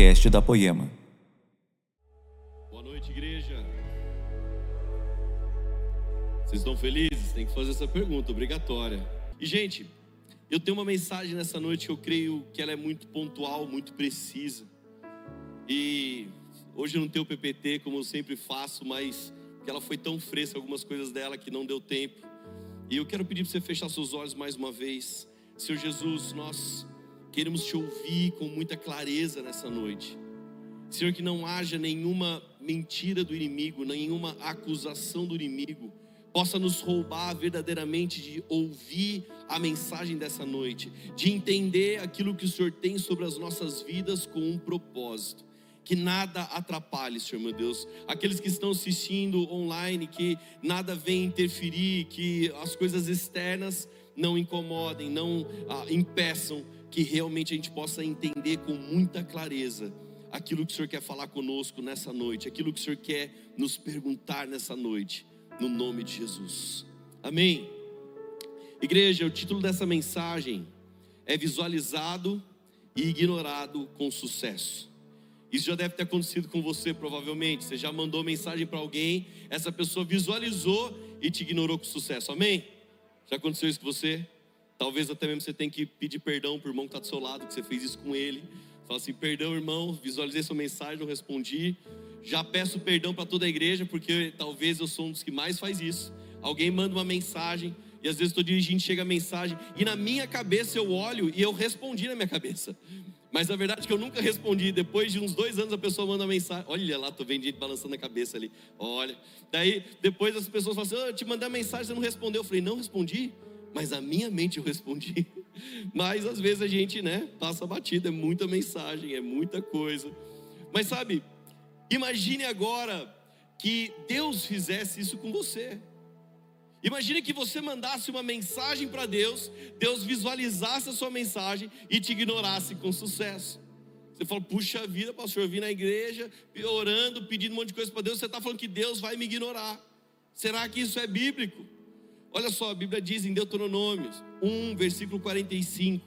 podcast da Poema. Boa noite, igreja. Vocês estão felizes? Tem que fazer essa pergunta obrigatória. E, gente, eu tenho uma mensagem nessa noite que eu creio que ela é muito pontual, muito precisa. E hoje eu não tenho PPT como eu sempre faço, mas que ela foi tão fresca algumas coisas dela que não deu tempo. E eu quero pedir para você fechar seus olhos mais uma vez. Senhor Jesus, nós queremos te ouvir com muita clareza nessa noite. Senhor, que não haja nenhuma mentira do inimigo, nenhuma acusação do inimigo possa nos roubar verdadeiramente de ouvir a mensagem dessa noite, de entender aquilo que o Senhor tem sobre as nossas vidas com um propósito. Que nada atrapalhe, Senhor meu Deus. Aqueles que estão assistindo online, que nada venha interferir, que as coisas externas não incomodem, não ah, impeçam que realmente a gente possa entender com muita clareza aquilo que o Senhor quer falar conosco nessa noite, aquilo que o Senhor quer nos perguntar nessa noite no nome de Jesus. Amém. Igreja, o título dessa mensagem é visualizado e ignorado com sucesso. Isso já deve ter acontecido com você, provavelmente. Você já mandou mensagem para alguém, essa pessoa visualizou e te ignorou com sucesso. Amém? Já aconteceu isso com você? Talvez até mesmo você tenha que pedir perdão para o irmão que está do seu lado, que você fez isso com ele. Fala assim: perdão, irmão, visualizei sua mensagem, não respondi. Já peço perdão para toda a igreja, porque talvez eu sou um dos que mais faz isso. Alguém manda uma mensagem, e às vezes estou dirigindo, chega a mensagem, e na minha cabeça eu olho e eu respondi na minha cabeça. Mas a verdade é que eu nunca respondi. Depois de uns dois anos a pessoa manda uma mensagem. Olha lá, tô vendo gente balançando a cabeça ali. Olha. Daí depois as pessoas falam assim: oh, eu te mandei uma mensagem, você não respondeu. Eu falei, não respondi, mas a minha mente eu respondi. Mas às vezes a gente, né, passa batida, é muita mensagem, é muita coisa. Mas sabe, Imagine agora que Deus fizesse isso com você. Imagine que você mandasse uma mensagem para Deus, Deus visualizasse a sua mensagem e te ignorasse com sucesso. Você fala, puxa vida, pastor, eu vim na igreja orando, pedindo um monte de coisa para Deus, você está falando que Deus vai me ignorar. Será que isso é bíblico? Olha só, a Bíblia diz em Deuteronômio 1, versículo 45.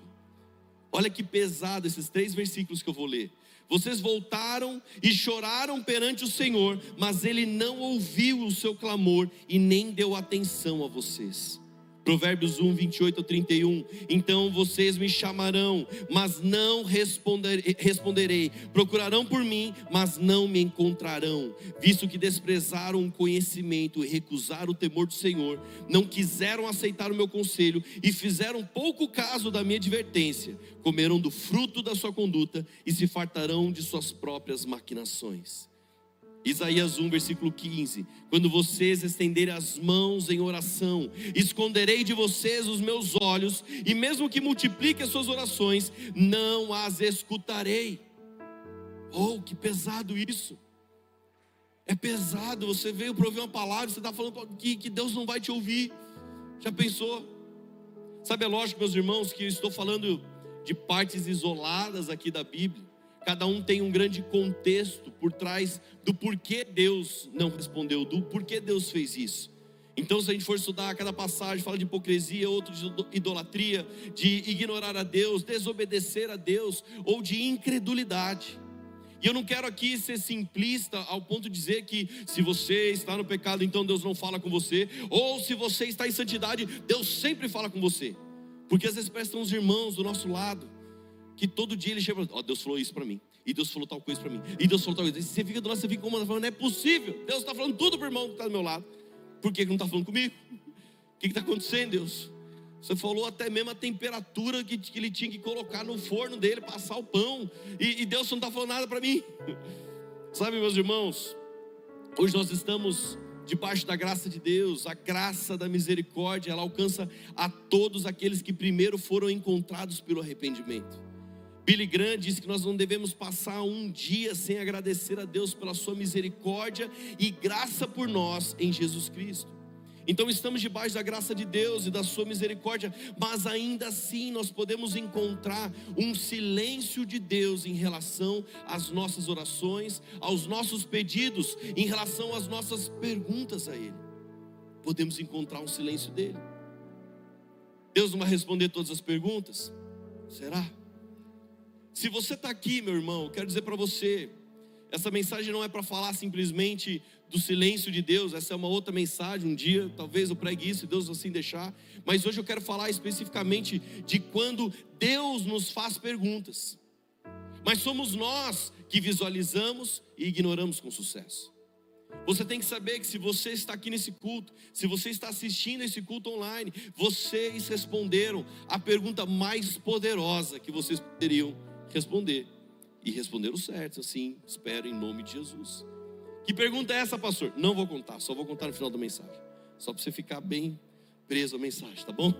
Olha que pesado esses três versículos que eu vou ler. Vocês voltaram e choraram perante o Senhor, mas ele não ouviu o seu clamor e nem deu atenção a vocês. Provérbios 1, 28 a 31. Então vocês me chamarão, mas não responderei. Procurarão por mim, mas não me encontrarão. Visto que desprezaram o conhecimento e recusaram o temor do Senhor, não quiseram aceitar o meu conselho e fizeram pouco caso da minha advertência, comerão do fruto da sua conduta e se fartarão de suas próprias maquinações. Isaías 1, versículo 15: Quando vocês estenderem as mãos em oração, esconderei de vocês os meus olhos, e mesmo que multiplique as suas orações, não as escutarei. Oh, que pesado isso! É pesado, você veio para ouvir uma palavra, você está falando que, que Deus não vai te ouvir. Já pensou? Sabe, é lógico, meus irmãos, que eu estou falando de partes isoladas aqui da Bíblia. Cada um tem um grande contexto por trás do porquê Deus não respondeu, do porquê Deus fez isso. Então, se a gente for estudar cada passagem, fala de hipocrisia, outro de idolatria, de ignorar a Deus, desobedecer a Deus, ou de incredulidade. E eu não quero aqui ser simplista ao ponto de dizer que se você está no pecado, então Deus não fala com você, ou se você está em santidade, Deus sempre fala com você. Porque às vezes prestam os irmãos do nosso lado que todo dia ele chega ó, oh, Deus falou isso para mim, e Deus falou tal coisa para mim, e Deus falou tal coisa. E você fica do lado, você fica incomodado, falando, não é possível. Deus está falando tudo para o irmão que está do meu lado. Por que, que não está falando comigo? O que está acontecendo, Deus? Você falou até mesmo a temperatura que, que, ele tinha que colocar no forno dele, passar o pão, e, e Deus não está falando nada para mim. Sabe, meus irmãos, hoje nós estamos debaixo da graça de Deus, a graça da misericórdia, ela alcança a todos aqueles que primeiro foram encontrados pelo arrependimento. Billy Graham diz que nós não devemos passar um dia sem agradecer a Deus pela sua misericórdia e graça por nós em Jesus Cristo. Então estamos debaixo da graça de Deus e da sua misericórdia, mas ainda assim nós podemos encontrar um silêncio de Deus em relação às nossas orações, aos nossos pedidos, em relação às nossas perguntas a Ele. Podemos encontrar um silêncio dele. Deus não vai responder todas as perguntas? Será? Se você está aqui, meu irmão, quero dizer para você, essa mensagem não é para falar simplesmente do silêncio de Deus, essa é uma outra mensagem. Um dia, talvez eu pregue isso, Deus assim deixar. Mas hoje eu quero falar especificamente de quando Deus nos faz perguntas. Mas somos nós que visualizamos e ignoramos com sucesso. Você tem que saber que se você está aqui nesse culto, se você está assistindo esse culto online, vocês responderam a pergunta mais poderosa que vocês poderiam responder. E responderam certo, assim, espero em nome de Jesus. Que pergunta é essa, pastor? Não vou contar, só vou contar no final da mensagem. Só para você ficar bem preso à mensagem, tá bom?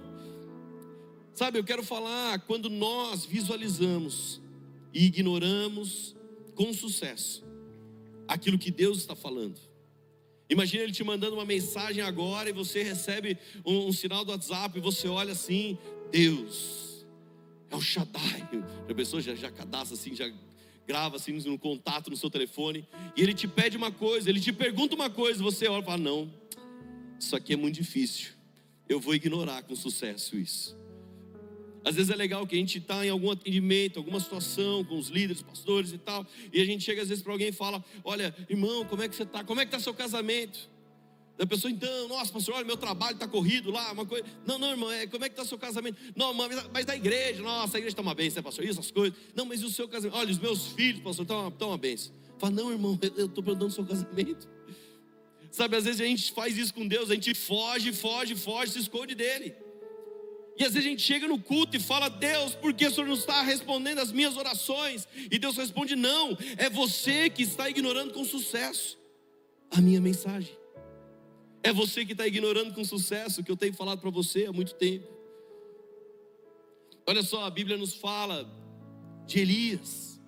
Sabe, eu quero falar quando nós visualizamos e ignoramos com sucesso aquilo que Deus está falando. Imagina ele te mandando uma mensagem agora e você recebe um, um sinal do WhatsApp e você olha assim: Deus, é o Shaddai. A pessoa já, já cadastra assim, já grava assim no contato no seu telefone. E ele te pede uma coisa, ele te pergunta uma coisa, você olha e fala: Não, isso aqui é muito difícil. Eu vou ignorar com sucesso isso. Às vezes é legal que a gente está em algum atendimento, alguma situação com os líderes, pastores e tal, e a gente chega às vezes para alguém e fala: Olha, irmão, como é que você está? Como é que está seu casamento? Da pessoa, então, nossa, pastor, olha, meu trabalho está corrido lá, uma coisa. Não, não, irmão, é, como é que está seu casamento? Não, mas, da igreja, nossa, a igreja está uma bênção, né, pastor? Isso, as coisas. Não, mas e o seu casamento? Olha, os meus filhos, pastor, estão uma, uma bênção. Fala, não, irmão, eu estou perguntando o seu casamento. Sabe, às vezes a gente faz isso com Deus, a gente foge, foge, foge, se esconde dele. E às vezes a gente chega no culto e fala, Deus, por que o Senhor não está respondendo as minhas orações? E Deus responde, não, é você que está ignorando com sucesso a minha mensagem. É você que está ignorando com sucesso o que eu tenho falado para você há muito tempo. Olha só, a Bíblia nos fala de Elias.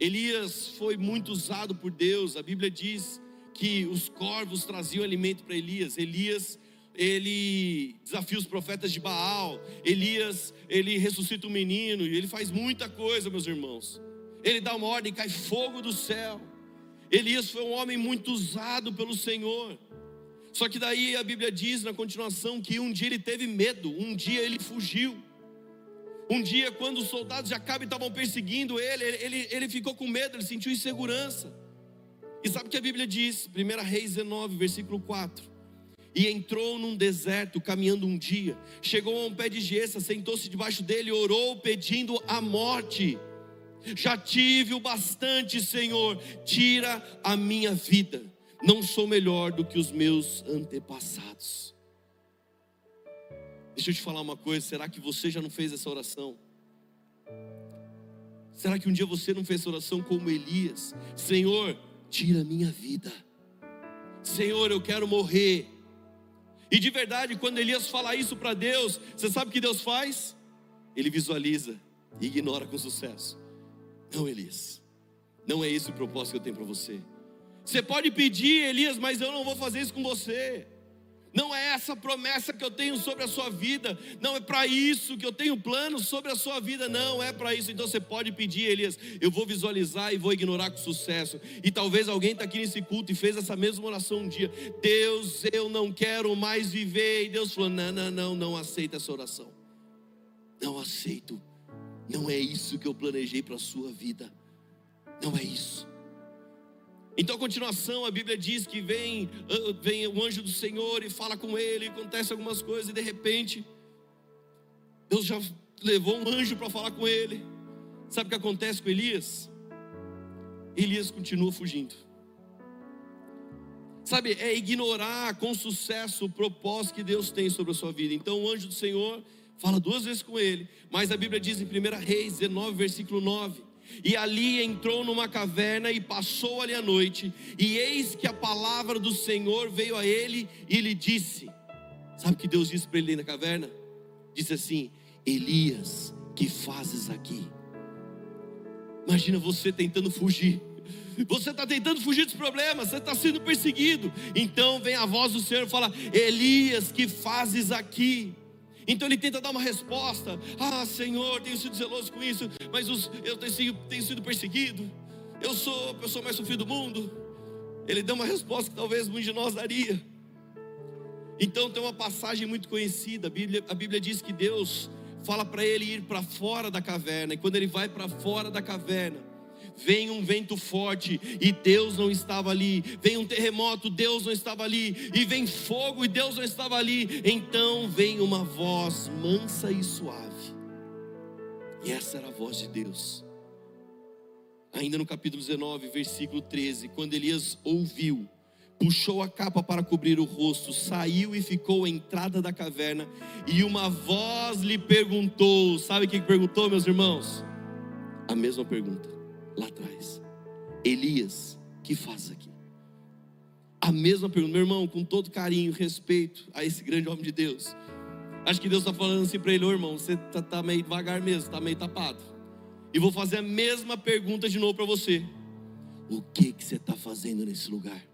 Elias foi muito usado por Deus. A Bíblia diz que os corvos traziam alimento para Elias. Elias ele desafia os profetas de Baal, Elias, ele ressuscita um menino, e ele faz muita coisa, meus irmãos. Ele dá uma ordem, cai fogo do céu. Elias foi um homem muito usado pelo Senhor. Só que daí a Bíblia diz na continuação que um dia ele teve medo, um dia ele fugiu. Um dia, quando os soldados de Acabe estavam perseguindo ele, ele, ele ficou com medo, ele sentiu insegurança. E sabe o que a Bíblia diz? 1 Reis 19, versículo 4 e entrou num deserto caminhando um dia. Chegou a um pé de gesso, sentou-se debaixo dele orou pedindo a morte. Já tive o bastante, Senhor, tira a minha vida. Não sou melhor do que os meus antepassados. Deixa eu te falar uma coisa: será que você já não fez essa oração? Será que um dia você não fez essa oração como Elias? Senhor, tira a minha vida. Senhor, eu quero morrer e de verdade, quando Elias fala isso para Deus, você sabe o que Deus faz? Ele visualiza e ignora com sucesso. Não, Elias, não é esse o propósito que eu tenho para você. Você pode pedir, Elias, mas eu não vou fazer isso com você. Não é essa promessa que eu tenho sobre a sua vida. Não é para isso que eu tenho planos sobre a sua vida. Não é para isso. Então você pode pedir, Elias. Eu vou visualizar e vou ignorar com sucesso. E talvez alguém está aqui nesse culto e fez essa mesma oração um dia. Deus, eu não quero mais viver. E Deus falou: Não, não, não, não aceita essa oração. Não aceito. Não é isso que eu planejei para a sua vida. Não é isso. Então, a continuação, a Bíblia diz que vem, ah, vem o anjo do Senhor e fala com ele, acontece algumas coisas, e de repente, Deus já levou um anjo para falar com ele. Sabe o que acontece com Elias? Elias continua fugindo. Sabe, é ignorar com sucesso o propósito que Deus tem sobre a sua vida. Então, o anjo do Senhor fala duas vezes com ele, mas a Bíblia diz em 1 Reis 19, versículo 9 e ali entrou numa caverna e passou ali a noite. E eis que a palavra do Senhor veio a ele e lhe disse: Sabe o que Deus disse para ele na caverna? Disse assim: Elias, que fazes aqui? Imagina você tentando fugir. Você está tentando fugir dos problemas, você está sendo perseguido. Então vem a voz do Senhor e fala: Elias, que fazes aqui? Então ele tenta dar uma resposta: Ah, Senhor, tenho sido zeloso com isso, mas os, eu tenho sido, tenho sido perseguido. Eu sou a pessoa mais sofrida do mundo. Ele deu uma resposta que talvez muitos de nós daria. Então tem uma passagem muito conhecida. A Bíblia, a Bíblia diz que Deus fala para ele ir para fora da caverna. E quando ele vai para fora da caverna, vem um vento forte e Deus não estava ali, vem um terremoto, Deus não estava ali, e vem fogo e Deus não estava ali. Então vem uma voz mansa e suave. E essa era a voz de Deus. Ainda no capítulo 19, versículo 13, quando Elias ouviu, puxou a capa para cobrir o rosto, saiu e ficou à entrada da caverna, e uma voz lhe perguntou: Sabe o que perguntou, meus irmãos? A mesma pergunta lá atrás: Elias, que faz aqui? A mesma pergunta, meu irmão, com todo carinho, respeito a esse grande homem de Deus. Acho que Deus está falando assim para ele, ô irmão, você está tá meio devagar mesmo, está meio tapado. E vou fazer a mesma pergunta de novo para você. O que que você está fazendo nesse lugar?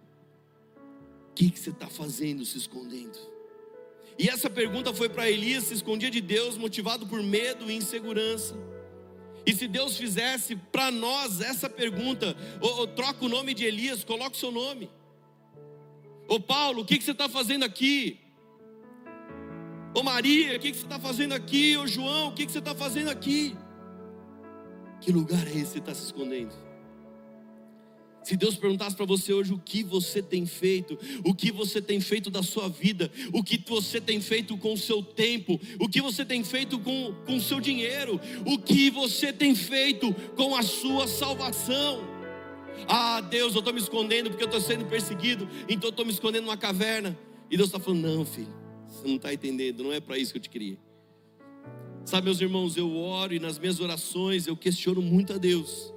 O que que você está fazendo se escondendo? E essa pergunta foi para Elias, se escondia de Deus, motivado por medo e insegurança. E se Deus fizesse para nós essa pergunta, ou, ou, troca o nome de Elias, coloca o seu nome. Ô Paulo, o que, que você está fazendo aqui? Ô Maria, o que, que você está fazendo aqui? Ô João, o que, que você está fazendo aqui? Que lugar é esse que está se escondendo? Se Deus perguntasse para você hoje o que você tem feito, o que você tem feito da sua vida, o que você tem feito com o seu tempo, o que você tem feito com o seu dinheiro, o que você tem feito com a sua salvação. Ah, Deus, eu estou me escondendo porque eu estou sendo perseguido, então eu estou me escondendo numa caverna. E Deus está falando: não, filho, você não está entendendo, não é para isso que eu te criei. Sabe, meus irmãos, eu oro e nas minhas orações eu questiono muito a Deus.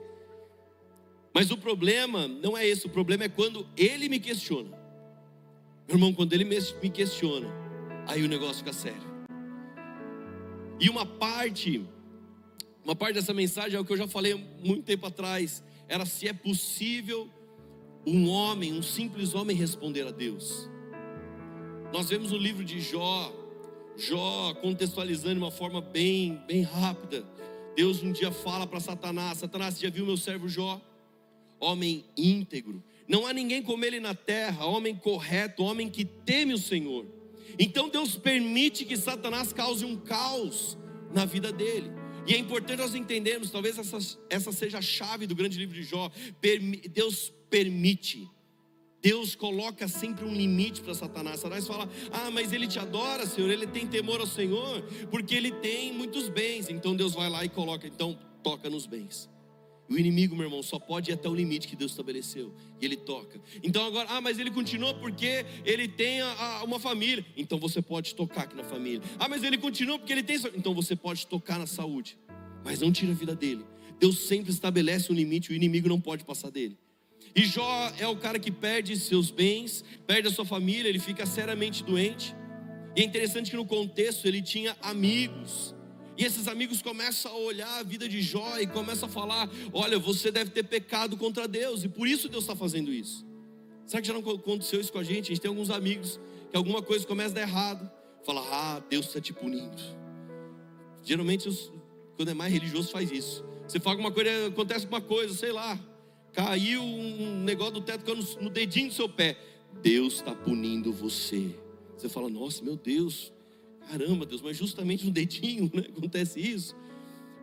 Mas o problema não é esse, o problema é quando ele me questiona. Meu irmão, quando ele me questiona, aí o negócio fica sério. E uma parte, uma parte dessa mensagem é o que eu já falei muito tempo atrás, era se é possível um homem, um simples homem responder a Deus. Nós vemos o livro de Jó, Jó contextualizando de uma forma bem, bem rápida. Deus um dia fala para Satanás: Satanás, você já viu meu servo Jó? Homem íntegro. Não há ninguém como ele na terra, homem correto, homem que teme o Senhor. Então Deus permite que Satanás cause um caos na vida dele. E é importante nós entendermos, talvez essa, essa seja a chave do grande livro de Jó. Deus permite. Deus coloca sempre um limite para Satanás. Satanás fala: Ah, mas ele te adora, Senhor, ele tem temor ao Senhor, porque ele tem muitos bens. Então Deus vai lá e coloca, então toca nos bens. O inimigo, meu irmão, só pode ir até o limite que Deus estabeleceu. E ele toca. Então agora, ah, mas ele continua porque ele tem a, a, uma família. Então você pode tocar aqui na família. Ah, mas ele continua porque ele tem. Então você pode tocar na saúde. Mas não tira a vida dele. Deus sempre estabelece um limite, o inimigo não pode passar dele. E Jó é o cara que perde seus bens, perde a sua família, ele fica seriamente doente. E é interessante que no contexto ele tinha amigos e esses amigos começam a olhar a vida de Jó e começam a falar: Olha, você deve ter pecado contra Deus, e por isso Deus está fazendo isso. Será que já não aconteceu isso com a gente? A gente tem alguns amigos que alguma coisa começa a dar errado, fala: Ah, Deus está te punindo. Geralmente, quando é mais religioso, faz isso. Você fala alguma coisa, acontece alguma coisa, sei lá, caiu um negócio do teto no dedinho do seu pé. Deus está punindo você. Você fala: Nossa, meu Deus, Caramba, Deus, mas justamente no dedinho né, acontece isso.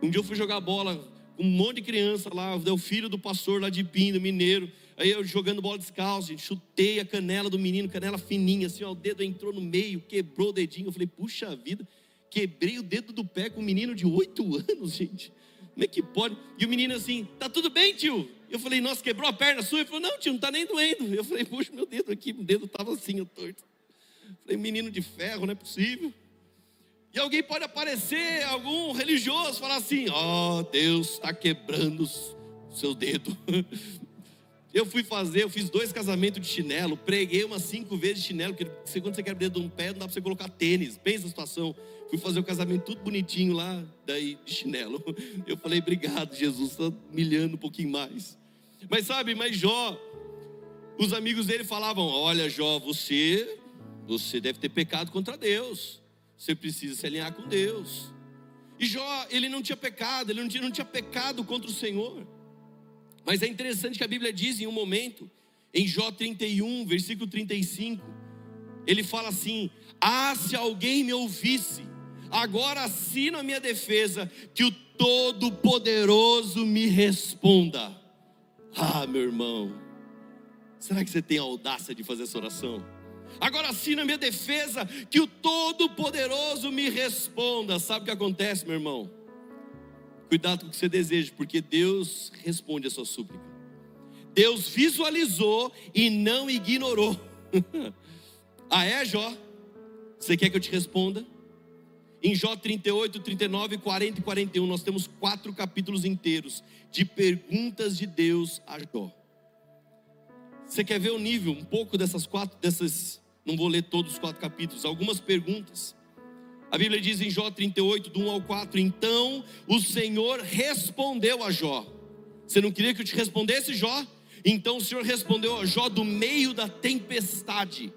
Um dia eu fui jogar bola com um monte de criança lá, o filho do pastor lá de Pindo, mineiro. Aí eu jogando bola descalço, gente, chutei a canela do menino, canela fininha, assim, ó, o dedo entrou no meio, quebrou o dedinho. Eu falei, puxa vida, quebrei o dedo do pé com um menino de oito anos, gente. Como é que pode? E o menino assim, tá tudo bem, tio? Eu falei, nossa, quebrou a perna sua? Ele falou, não, tio, não tá nem doendo. Eu falei, puxa, meu dedo aqui, o dedo tava assim, ó, torto. Eu falei, menino de ferro, não é possível. E alguém pode aparecer, algum religioso, falar assim: Ó, oh, Deus está quebrando o seu dedo. Eu fui fazer, eu fiz dois casamentos de chinelo, preguei umas cinco vezes de chinelo, porque segundo você quebra o dedo de um pé, não dá para você colocar tênis. Pensa a situação. Fui fazer o casamento tudo bonitinho lá, daí de chinelo. Eu falei, obrigado, Jesus, está humilhando um pouquinho mais. Mas sabe, mas Jó, os amigos dele falavam: Olha, Jó, você, você deve ter pecado contra Deus. Você precisa se alinhar com Deus. E Jó, ele não tinha pecado, ele não tinha, não tinha pecado contra o Senhor. Mas é interessante que a Bíblia diz em um momento, em Jó 31, versículo 35, ele fala assim: Ah, se alguém me ouvisse, Agora assino a minha defesa, que o Todo-Poderoso me responda. Ah, meu irmão, será que você tem a audácia de fazer essa oração? Agora assina a minha defesa, que o Todo-Poderoso me responda. Sabe o que acontece, meu irmão? Cuidado com o que você deseja, porque Deus responde a sua súplica. Deus visualizou e não ignorou. ah, é, Jó? Você quer que eu te responda? Em Jó 38, 39, 40 e 41, nós temos quatro capítulos inteiros de perguntas de Deus a Jó. Você quer ver o nível, um pouco dessas quatro, dessas, não vou ler todos os quatro capítulos, algumas perguntas. A Bíblia diz em Jó 38, do 1 ao 4: Então o Senhor respondeu a Jó. Você não queria que eu te respondesse, Jó? Então o Senhor respondeu a Jó do meio da tempestade.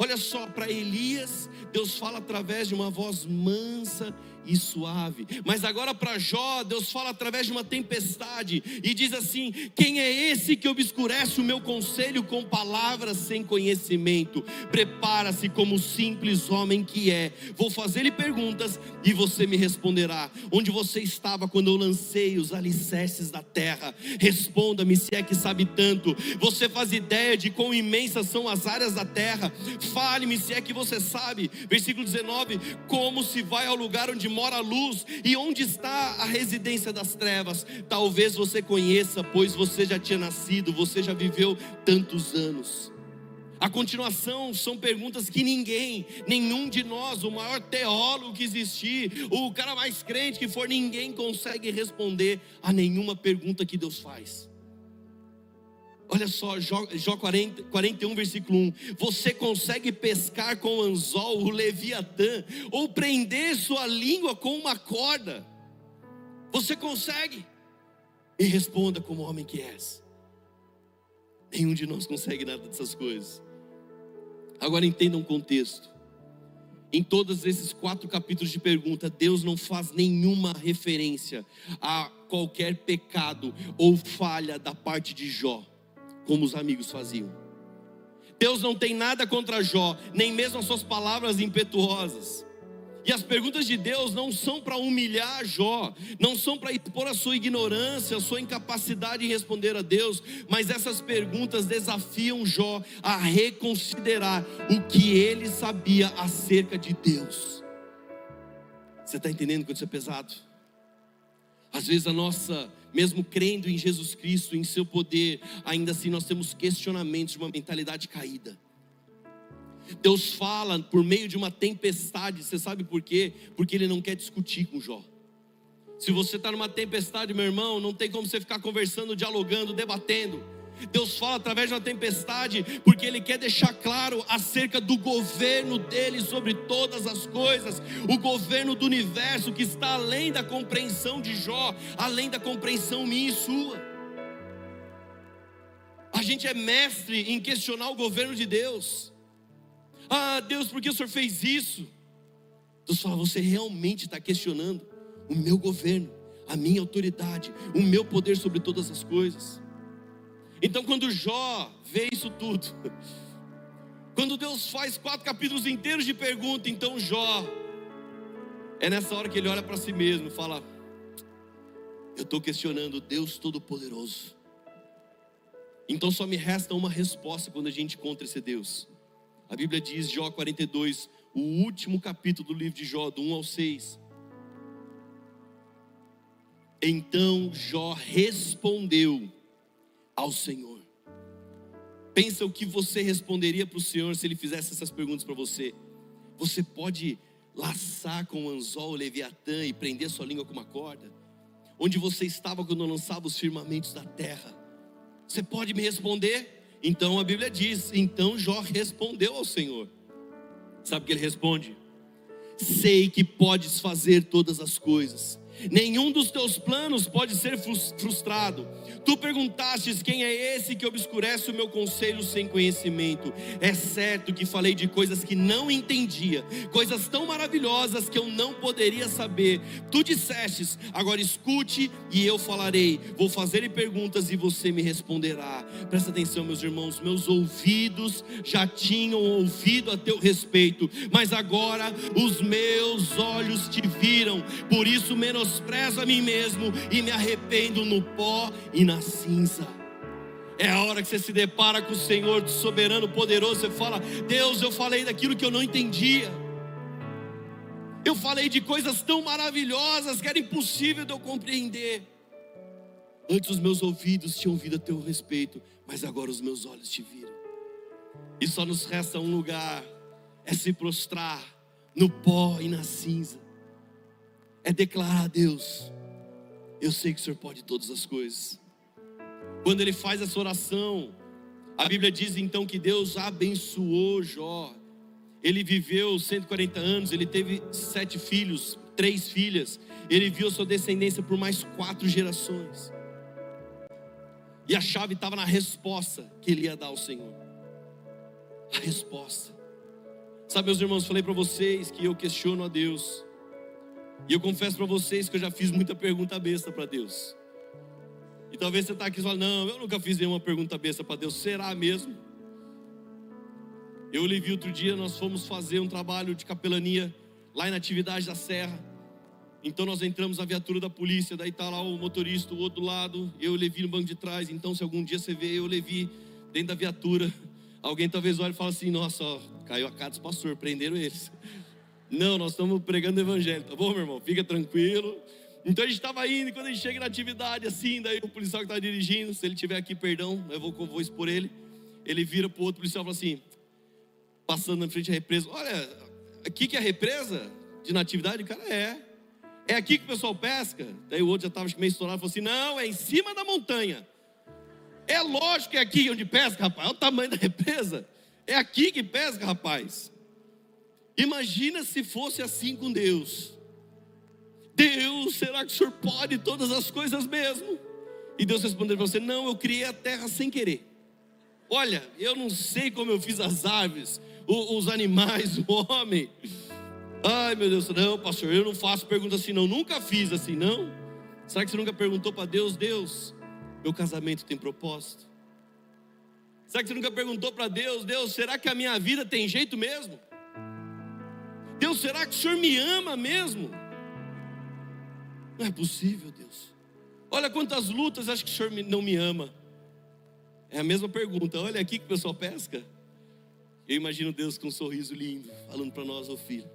Olha só, para Elias, Deus fala através de uma voz mansa e suave. Mas agora para Jó, Deus fala através de uma tempestade e diz assim: Quem é esse que obscurece o meu conselho com palavras sem conhecimento? Prepara-se como simples homem que é. Vou fazer-lhe perguntas e você me responderá. Onde você estava quando eu lancei os alicerces da terra? Responda-me se é que sabe tanto. Você faz ideia de quão imensas são as áreas da terra? Fale-me se é que você sabe. Versículo 19: Como se vai ao lugar onde mora a luz, e onde está a residência das trevas? Talvez você conheça, pois você já tinha nascido, você já viveu tantos anos. A continuação são perguntas que ninguém, nenhum de nós, o maior teólogo que existir, o cara mais crente que for, ninguém consegue responder a nenhuma pergunta que Deus faz. Olha só, Jó, Jó 40, 41, versículo 1. Você consegue pescar com anzol o leviatã, ou prender sua língua com uma corda? Você consegue? E responda como homem que és. Nenhum de nós consegue nada dessas coisas. Agora entenda um contexto. Em todos esses quatro capítulos de pergunta, Deus não faz nenhuma referência a qualquer pecado ou falha da parte de Jó como os amigos faziam. Deus não tem nada contra Jó, nem mesmo as suas palavras impetuosas. E as perguntas de Deus não são para humilhar Jó, não são para expor a sua ignorância, a sua incapacidade em responder a Deus, mas essas perguntas desafiam Jó a reconsiderar o que ele sabia acerca de Deus. Você está entendendo quando isso é pesado? Às vezes a nossa mesmo crendo em Jesus Cristo, em seu poder, ainda assim nós temos questionamentos de uma mentalidade caída. Deus fala por meio de uma tempestade, você sabe por quê? Porque Ele não quer discutir com Jó. Se você está numa tempestade, meu irmão, não tem como você ficar conversando, dialogando, debatendo. Deus fala através de uma tempestade, porque Ele quer deixar claro acerca do governo dele sobre todas as coisas, o governo do universo que está além da compreensão de Jó, além da compreensão minha e sua. A gente é mestre em questionar o governo de Deus. Ah, Deus, por que o Senhor fez isso? Deus fala, você realmente está questionando o meu governo, a minha autoridade, o meu poder sobre todas as coisas. Então, quando Jó vê isso tudo, quando Deus faz quatro capítulos inteiros de pergunta, então Jó, é nessa hora que ele olha para si mesmo e fala: Eu estou questionando Deus Todo-Poderoso. Então só me resta uma resposta quando a gente encontra esse Deus. A Bíblia diz, Jó 42, o último capítulo do livro de Jó, do 1 ao 6. Então Jó respondeu ao Senhor. Pensa o que você responderia para o Senhor se ele fizesse essas perguntas para você. Você pode laçar com um anzol o leviatã e prender sua língua com uma corda? Onde você estava quando lançava os firmamentos da terra? Você pode me responder? Então a Bíblia diz: então Jó respondeu ao Senhor. Sabe o que ele responde? Sei que podes fazer todas as coisas Nenhum dos teus planos pode ser frustrado. Tu perguntastes quem é esse que obscurece o meu conselho sem conhecimento. É certo que falei de coisas que não entendia, coisas tão maravilhosas que eu não poderia saber. Tu dissestes, agora escute e eu falarei. Vou fazer perguntas e você me responderá. Presta atenção, meus irmãos, meus ouvidos já tinham ouvido a teu respeito, mas agora os meus olhos te viram. Por isso menosprezo a mim mesmo e me arrependo no pó e na cinza. É a hora que você se depara com o Senhor soberano, poderoso. Você fala: Deus, eu falei daquilo que eu não entendia. Eu falei de coisas tão maravilhosas que era impossível de eu compreender. Antes os meus ouvidos tinham ouvido a teu respeito, mas agora os meus olhos te viram. E só nos resta um lugar: é se prostrar no pó e na cinza. É declarar a Deus: Eu sei que o Senhor pode todas as coisas. Quando ele faz essa oração, a Bíblia diz então que Deus abençoou Jó. Ele viveu 140 anos, ele teve sete filhos, três filhas. Ele viu sua descendência por mais quatro gerações. E a chave estava na resposta que ele ia dar ao Senhor. A resposta. Sabe, meus irmãos, falei para vocês que eu questiono a Deus. E eu confesso para vocês que eu já fiz muita pergunta besta para Deus. E talvez você está aqui e fala: Não, eu nunca fiz nenhuma pergunta besta para Deus. Será mesmo? Eu lhe vi outro dia, nós fomos fazer um trabalho de capelania lá na atividade da Serra. Então nós entramos na viatura da polícia, daí está lá o motorista, o outro lado, eu levi no banco de trás. Então, se algum dia você vê eu levi dentro da viatura, alguém talvez olhe e fale assim: Nossa, ó, caiu a cara dos pastores, prenderam eles. Não, nós estamos pregando o evangelho, tá bom, meu irmão? Fica tranquilo. Então a gente estava indo, e quando a gente chega na atividade, assim, daí o policial que está dirigindo, se ele tiver aqui, perdão, eu vou, vou expor ele. Ele vira para o outro policial e fala assim, passando na frente da represa: Olha, aqui que é a represa de natividade? O cara é. É aqui que o pessoal pesca? Daí o outro já estava meio estourado, falou assim: Não, é em cima da montanha. É lógico que é aqui onde pesca, rapaz. Olha o tamanho da represa. É aqui que pesca, rapaz. Imagina se fosse assim com Deus. Deus, será que o Senhor pode todas as coisas mesmo? E Deus respondeu para você: Não, eu criei a terra sem querer. Olha, eu não sei como eu fiz as aves, os animais, o homem. Ai meu Deus, não, pastor, eu não faço pergunta assim, não. Nunca fiz assim, não. Será que você nunca perguntou para Deus, Deus, meu casamento tem propósito? Será que você nunca perguntou para Deus, Deus, será que a minha vida tem jeito mesmo? Deus, será que o Senhor me ama mesmo? Não é possível, Deus. Olha quantas lutas acho que o Senhor não me ama. É a mesma pergunta. Olha aqui que o pessoal pesca. Eu imagino Deus com um sorriso lindo, falando para nós, ô oh filho,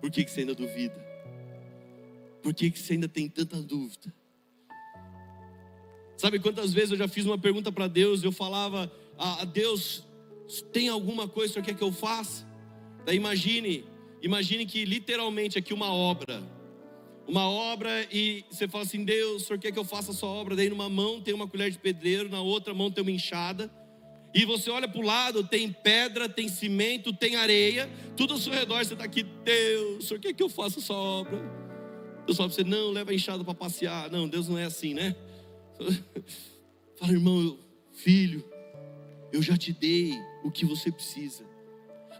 por que, que você ainda duvida? Por que, que você ainda tem tanta dúvida? Sabe quantas vezes eu já fiz uma pergunta para Deus, eu falava, a ah, Deus, tem alguma coisa que quer que eu faça? Daí imagine, imagine que literalmente aqui uma obra, uma obra e você fala assim: Deus, o senhor quer que eu faça a sua obra? Daí numa mão tem uma colher de pedreiro, na outra mão tem uma enxada. E você olha para o lado, tem pedra, tem cimento, tem areia, tudo ao seu redor. Você está aqui, Deus, o senhor quer que eu faça a sua obra? Deus fala para você: não, leva a enxada para passear. Não, Deus não é assim, né? Fala, irmão, filho, eu já te dei o que você precisa.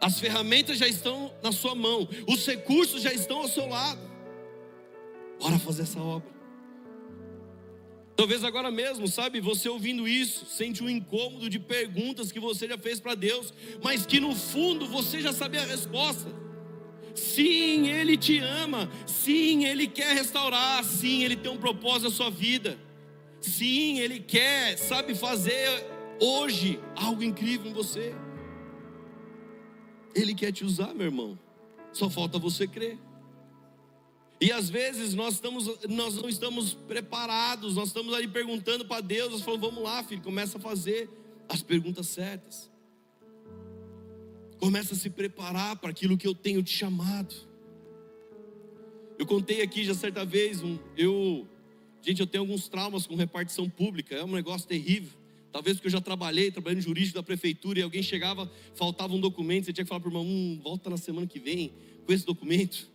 As ferramentas já estão na sua mão, os recursos já estão ao seu lado. Bora fazer essa obra. Talvez agora mesmo, sabe, você ouvindo isso, sente um incômodo de perguntas que você já fez para Deus, mas que no fundo você já sabia a resposta. Sim, Ele te ama. Sim, Ele quer restaurar. Sim, Ele tem um propósito na sua vida. Sim, Ele quer, sabe, fazer hoje algo incrível em você. Ele quer te usar, meu irmão. Só falta você crer. E às vezes nós, estamos, nós não estamos preparados, nós estamos aí perguntando para Deus, nós falamos, vamos lá, filho, começa a fazer as perguntas certas. Começa a se preparar para aquilo que eu tenho te chamado. Eu contei aqui já certa vez, um, eu, gente, eu tenho alguns traumas com repartição pública, é um negócio terrível. Talvez porque eu já trabalhei, no jurídico da prefeitura e alguém chegava, faltava um documento, você tinha que falar para o irmão, hum, volta na semana que vem com esse documento.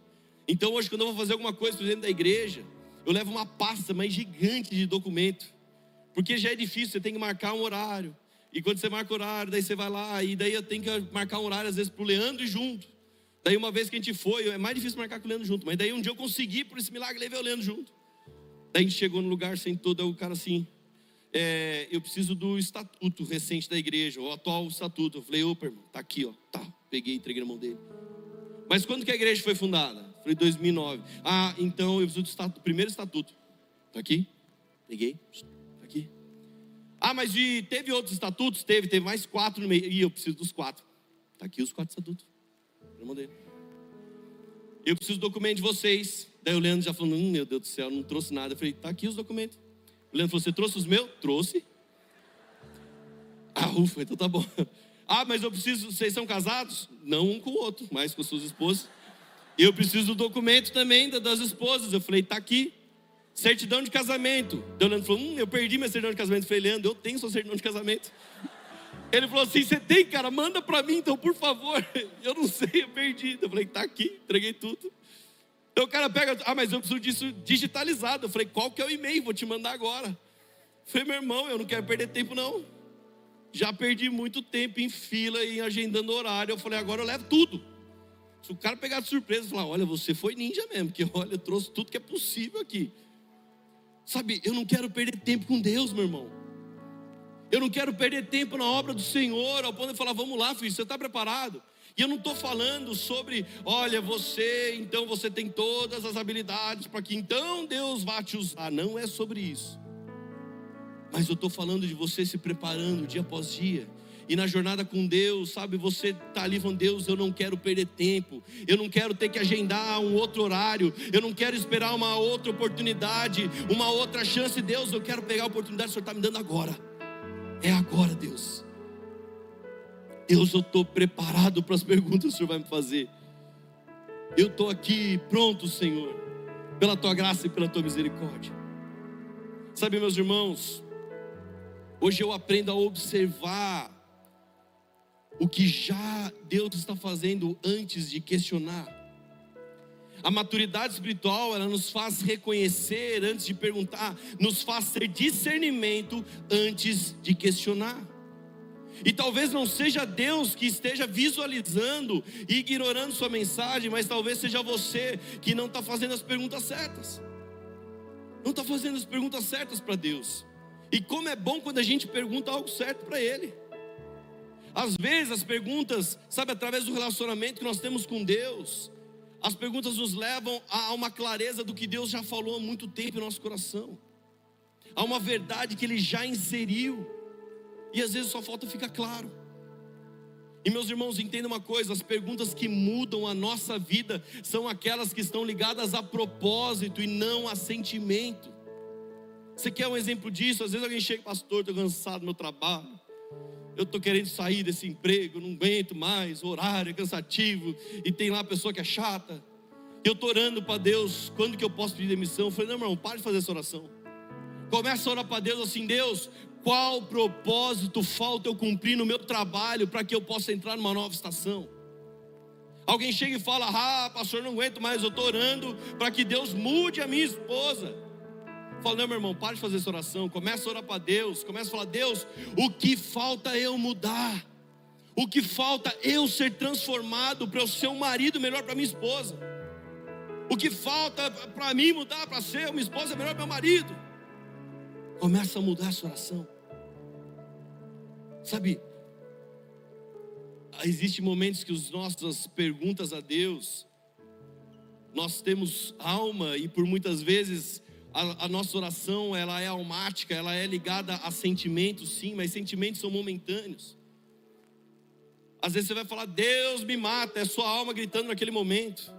Então hoje, quando eu vou fazer alguma coisa dentro da igreja, eu levo uma pasta mais gigante de documento. Porque já é difícil, você tem que marcar um horário. E quando você marca o horário, daí você vai lá, e daí eu tenho que marcar um horário, às vezes, para o Leandro e junto. Daí uma vez que a gente foi, é mais difícil marcar com o Leandro junto. Mas daí um dia eu consegui, por esse milagre, levei o Leandro junto. Daí a gente chegou no lugar, sentou, daí o cara assim, é, eu preciso do estatuto recente da igreja, o atual estatuto. Eu falei, opa, irmão, tá aqui, ó. Tá, peguei, entreguei na mão dele. Mas quando que a igreja foi fundada? Falei, 2009. Ah, então eu preciso do, estatuto, primeiro estatuto. Tá aqui, peguei, tá aqui. Ah, mas e teve outros estatutos? Teve, teve mais quatro no meio. E eu preciso dos quatro. Tá aqui os quatro estatutos. Na mão dele. Eu preciso do documento de vocês. Daí o Leandro já falou, hum, meu Deus do céu, não trouxe nada. Eu falei, tá aqui os documentos. Leandro falou: Você trouxe os meus? Trouxe. Ah, ufa, então tá bom. Ah, mas eu preciso, vocês são casados? Não um com o outro, mas com suas esposas. Eu preciso do documento também das esposas. Eu falei: Tá aqui. Certidão de casamento. O Leandro falou: Hum, eu perdi minha certidão de casamento. Eu falei: Leandro, eu tenho sua certidão de casamento. Ele falou assim: Você tem, cara? Manda para mim, então, por favor. Eu não sei, eu perdi. Eu falei: Tá aqui, entreguei tudo. Então o cara pega, ah, mas eu preciso disso digitalizado. Eu falei, qual que é o e-mail? Vou te mandar agora. Eu falei, meu irmão, eu não quero perder tempo, não. Já perdi muito tempo em fila e agendando horário. Eu falei, agora eu levo tudo. Se o cara pegar de surpresa e falar, olha, você foi ninja mesmo, porque olha, eu trouxe tudo que é possível aqui. Sabe, eu não quero perder tempo com Deus, meu irmão. Eu não quero perder tempo na obra do Senhor, ao ponto de falar, vamos lá, filho, você está preparado? E eu não estou falando sobre, olha, você, então você tem todas as habilidades para que então Deus vá te usar. Não é sobre isso. Mas eu estou falando de você se preparando dia após dia. E na jornada com Deus, sabe, você está ali falando, Deus, eu não quero perder tempo, eu não quero ter que agendar um outro horário, eu não quero esperar uma outra oportunidade, uma outra chance, Deus, eu quero pegar a oportunidade que o Senhor está me dando agora. É agora, Deus. Deus, eu estou preparado para as perguntas que o Senhor vai me fazer. Eu estou aqui pronto, Senhor, pela tua graça e pela tua misericórdia. Sabe, meus irmãos, hoje eu aprendo a observar o que já Deus está fazendo antes de questionar. A maturidade espiritual, ela nos faz reconhecer antes de perguntar, nos faz ter discernimento antes de questionar. E talvez não seja Deus que esteja visualizando e ignorando sua mensagem, mas talvez seja você que não está fazendo as perguntas certas. Não está fazendo as perguntas certas para Deus. E como é bom quando a gente pergunta algo certo para Ele. Às vezes as perguntas, sabe, através do relacionamento que nós temos com Deus, as perguntas nos levam a uma clareza do que Deus já falou há muito tempo em nosso coração, a uma verdade que Ele já inseriu. E às vezes só falta ficar claro. E meus irmãos, entendam uma coisa: as perguntas que mudam a nossa vida são aquelas que estão ligadas a propósito e não a sentimento. Você quer um exemplo disso? Às vezes alguém chega, pastor, estou cansado do meu trabalho. Eu estou querendo sair desse emprego, não aguento mais, horário é cansativo, e tem lá a pessoa que é chata. Eu estou orando para Deus, quando que eu posso pedir demissão? Eu falei, não, irmão, pare de fazer essa oração. Começa a orar para Deus assim, Deus, qual propósito falta eu cumprir no meu trabalho para que eu possa entrar numa nova estação? Alguém chega e fala: Ah, pastor, não aguento mais, eu estou orando para que Deus mude a minha esposa. Fala, não, meu irmão, pare de fazer essa oração. Começa a orar para Deus. Começa a falar: Deus, o que falta eu mudar? O que falta eu ser transformado para eu ser um marido melhor para minha esposa? O que falta para mim mudar para ser uma esposa melhor para meu marido? Começa a mudar a sua oração. Sabe, existem momentos que as nossas perguntas a Deus, nós temos alma e por muitas vezes a, a, nossa oração ela é almática, ela é ligada a sentimentos, sim, mas sentimentos são momentâneos. Às vezes você vai falar, Deus me mata, é sua alma gritando naquele momento.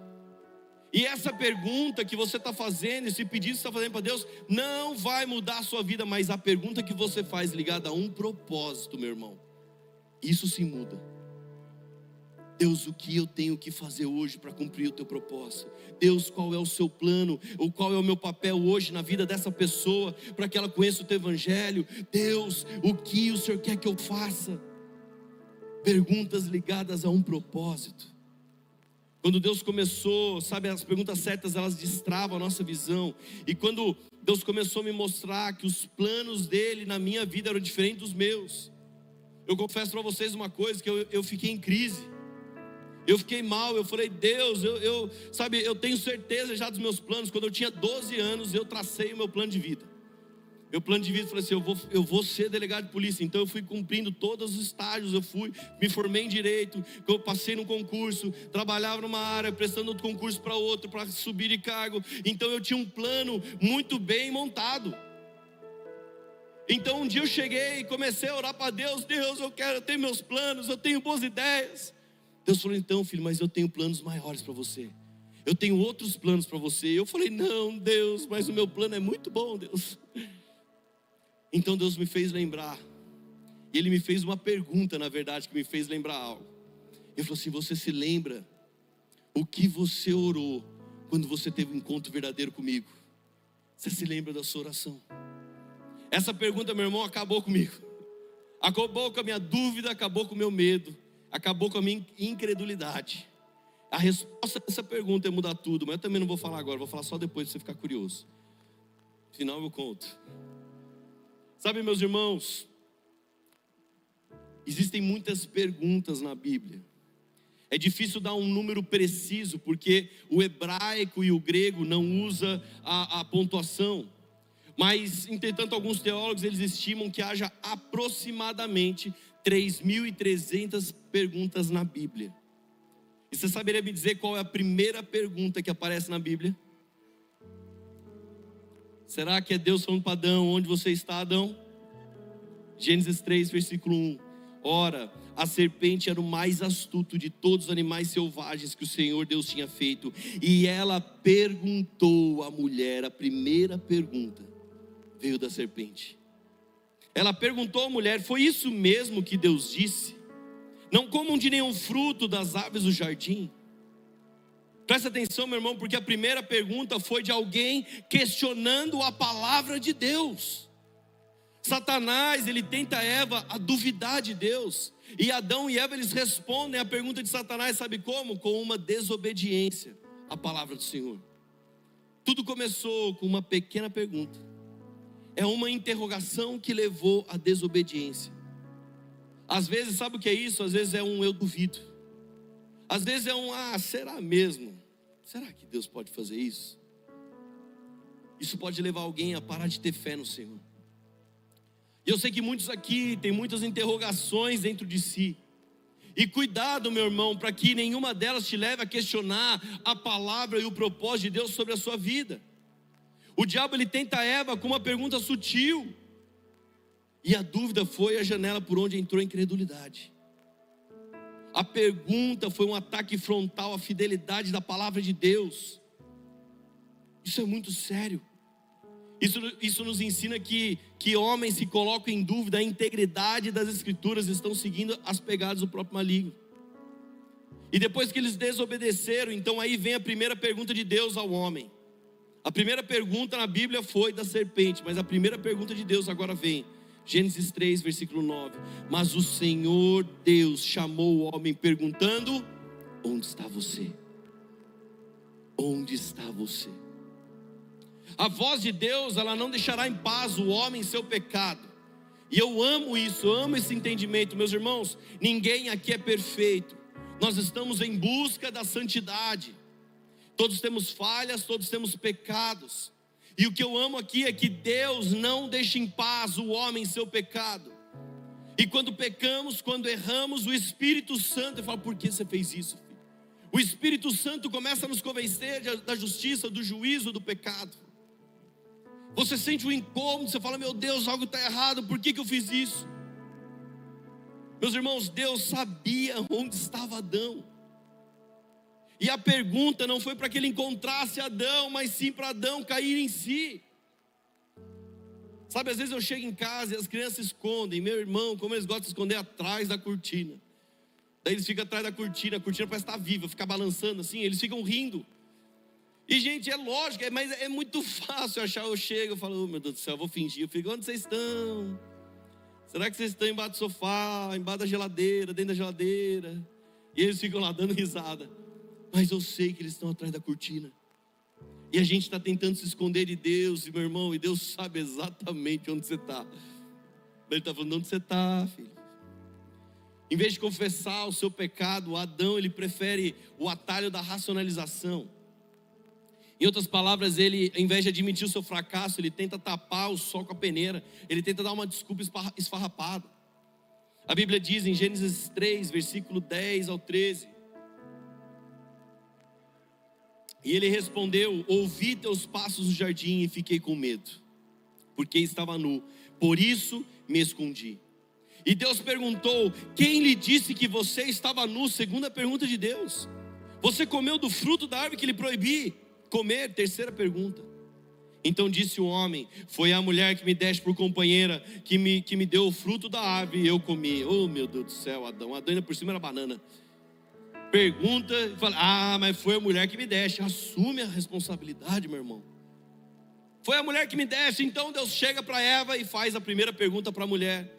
E essa pergunta que você está fazendo, esse pedido que você está fazendo para Deus, não vai mudar a sua vida, mas a pergunta que você faz ligada a um propósito, meu irmão, isso se muda. Deus, o que eu tenho que fazer hoje para cumprir o teu propósito? Deus, qual é o seu plano? Ou qual é o meu papel hoje na vida dessa pessoa para que ela conheça o teu evangelho? Deus, o que o Senhor quer que eu faça? Perguntas ligadas a um propósito. Quando Deus começou, sabe, as perguntas certas elas destravam a nossa visão. E quando Deus começou a me mostrar que os planos dele na minha vida eram diferentes dos meus. Eu confesso para vocês uma coisa: que eu, eu fiquei em crise. Eu fiquei mal, eu falei, Deus, eu, eu, sabe, eu tenho certeza já dos meus planos. Quando eu tinha 12 anos, eu tracei o meu plano de vida. Meu plano de vida, falei assim, eu vou, eu vou ser delegado de polícia. Então eu fui cumprindo todos os estágios, eu fui, me formei em direito, eu passei no concurso, trabalhava numa área, prestando outro concurso para outro, para subir de cargo. Então eu tinha um plano muito bem montado. Então um dia eu cheguei e comecei a orar para Deus, Deus, eu quero, eu tenho meus planos, eu tenho boas ideias. Deus falou, então, filho, mas eu tenho planos maiores para você. Eu tenho outros planos para você. Eu falei, não, Deus, mas o meu plano é muito bom, Deus. Então Deus me fez lembrar. E Ele me fez uma pergunta, na verdade, que me fez lembrar algo. Ele falou assim: Você se lembra o que você orou quando você teve um encontro verdadeiro comigo? Você se lembra da sua oração? Essa pergunta, meu irmão, acabou comigo. Acabou com a minha dúvida, acabou com o meu medo, acabou com a minha incredulidade. A resposta dessa pergunta é mudar tudo, mas eu também não vou falar agora, vou falar só depois para você ficar curioso. Final eu conto. Sabe, meus irmãos, existem muitas perguntas na Bíblia. É difícil dar um número preciso, porque o hebraico e o grego não usa a, a pontuação. Mas, entretanto, alguns teólogos eles estimam que haja aproximadamente 3.300 perguntas na Bíblia. E você saberia me dizer qual é a primeira pergunta que aparece na Bíblia? Será que é Deus falando para Adão, onde você está, Adão? Gênesis 3, versículo 1. Ora, a serpente era o mais astuto de todos os animais selvagens que o Senhor Deus tinha feito. E ela perguntou à mulher, a primeira pergunta veio da serpente. Ela perguntou à mulher: Foi isso mesmo que Deus disse? Não comam de nenhum fruto das aves do jardim. Presta atenção, meu irmão, porque a primeira pergunta foi de alguém questionando a palavra de Deus. Satanás, ele tenta Eva a duvidar de Deus. E Adão e Eva, eles respondem a pergunta de Satanás, sabe como? Com uma desobediência à palavra do Senhor. Tudo começou com uma pequena pergunta. É uma interrogação que levou à desobediência. Às vezes, sabe o que é isso? Às vezes é um eu duvido. Às vezes é um, ah, será mesmo? Será que Deus pode fazer isso? Isso pode levar alguém a parar de ter fé no Senhor. E eu sei que muitos aqui têm muitas interrogações dentro de si. E cuidado, meu irmão, para que nenhuma delas te leve a questionar a palavra e o propósito de Deus sobre a sua vida. O diabo ele tenta Eva com uma pergunta sutil. E a dúvida foi a janela por onde entrou a incredulidade. A pergunta foi um ataque frontal à fidelidade da palavra de Deus. Isso é muito sério. Isso, isso nos ensina que, que homens se colocam em dúvida a integridade das escrituras, estão seguindo as pegadas do próprio maligno. E depois que eles desobedeceram, então aí vem a primeira pergunta de Deus ao homem. A primeira pergunta na Bíblia foi da serpente, mas a primeira pergunta de Deus agora vem. Gênesis 3, versículo 9. Mas o Senhor Deus chamou o homem perguntando: Onde está você? Onde está você? A voz de Deus, ela não deixará em paz o homem em seu pecado. E eu amo isso, eu amo esse entendimento, meus irmãos. Ninguém aqui é perfeito. Nós estamos em busca da santidade. Todos temos falhas, todos temos pecados. E o que eu amo aqui é que Deus não deixa em paz o homem em seu pecado. E quando pecamos, quando erramos, o Espírito Santo fala: por que você fez isso? Filho? O Espírito Santo começa a nos convencer da justiça, do juízo, do pecado. Você sente um incômodo, você fala: meu Deus, algo está errado, por que, que eu fiz isso? Meus irmãos, Deus sabia onde estava Adão. E a pergunta não foi para que ele encontrasse Adão, mas sim para Adão cair em si. Sabe, às vezes eu chego em casa e as crianças escondem, meu irmão, como eles gostam de esconder atrás da cortina. Daí eles ficam atrás da cortina, a cortina parece estar viva, fica balançando assim, eles ficam rindo. E, gente, é lógico, é, mas é muito fácil achar. Eu chego, eu falo, oh, meu Deus do céu, eu vou fingir. Eu fico, onde vocês estão? Será que vocês estão embaixo do sofá, embaixo da geladeira, dentro da geladeira? E eles ficam lá dando risada. Mas eu sei que eles estão atrás da cortina. E a gente está tentando se esconder de Deus, e meu irmão, e Deus sabe exatamente onde você está. Ele está falando onde você está, filho. Em vez de confessar o seu pecado, Adão ele prefere o atalho da racionalização. Em outras palavras, ele, ao invés de admitir o seu fracasso, ele tenta tapar o sol com a peneira, ele tenta dar uma desculpa esfarrapada. A Bíblia diz em Gênesis 3, versículo 10 ao 13: E ele respondeu: Ouvi teus passos no jardim e fiquei com medo, porque estava nu, por isso me escondi. E Deus perguntou: Quem lhe disse que você estava nu? Segunda pergunta de Deus. Você comeu do fruto da árvore que lhe proibi comer? Terceira pergunta. Então disse o homem: Foi a mulher que me deste por companheira, que me, que me deu o fruto da árvore e eu comi. Oh meu Deus do céu, Adão. Adão ainda por cima era banana pergunta e fala: Ah, mas foi a mulher que me deste. Assume a responsabilidade, meu irmão. Foi a mulher que me deste. Então Deus chega para Eva e faz a primeira pergunta para a mulher: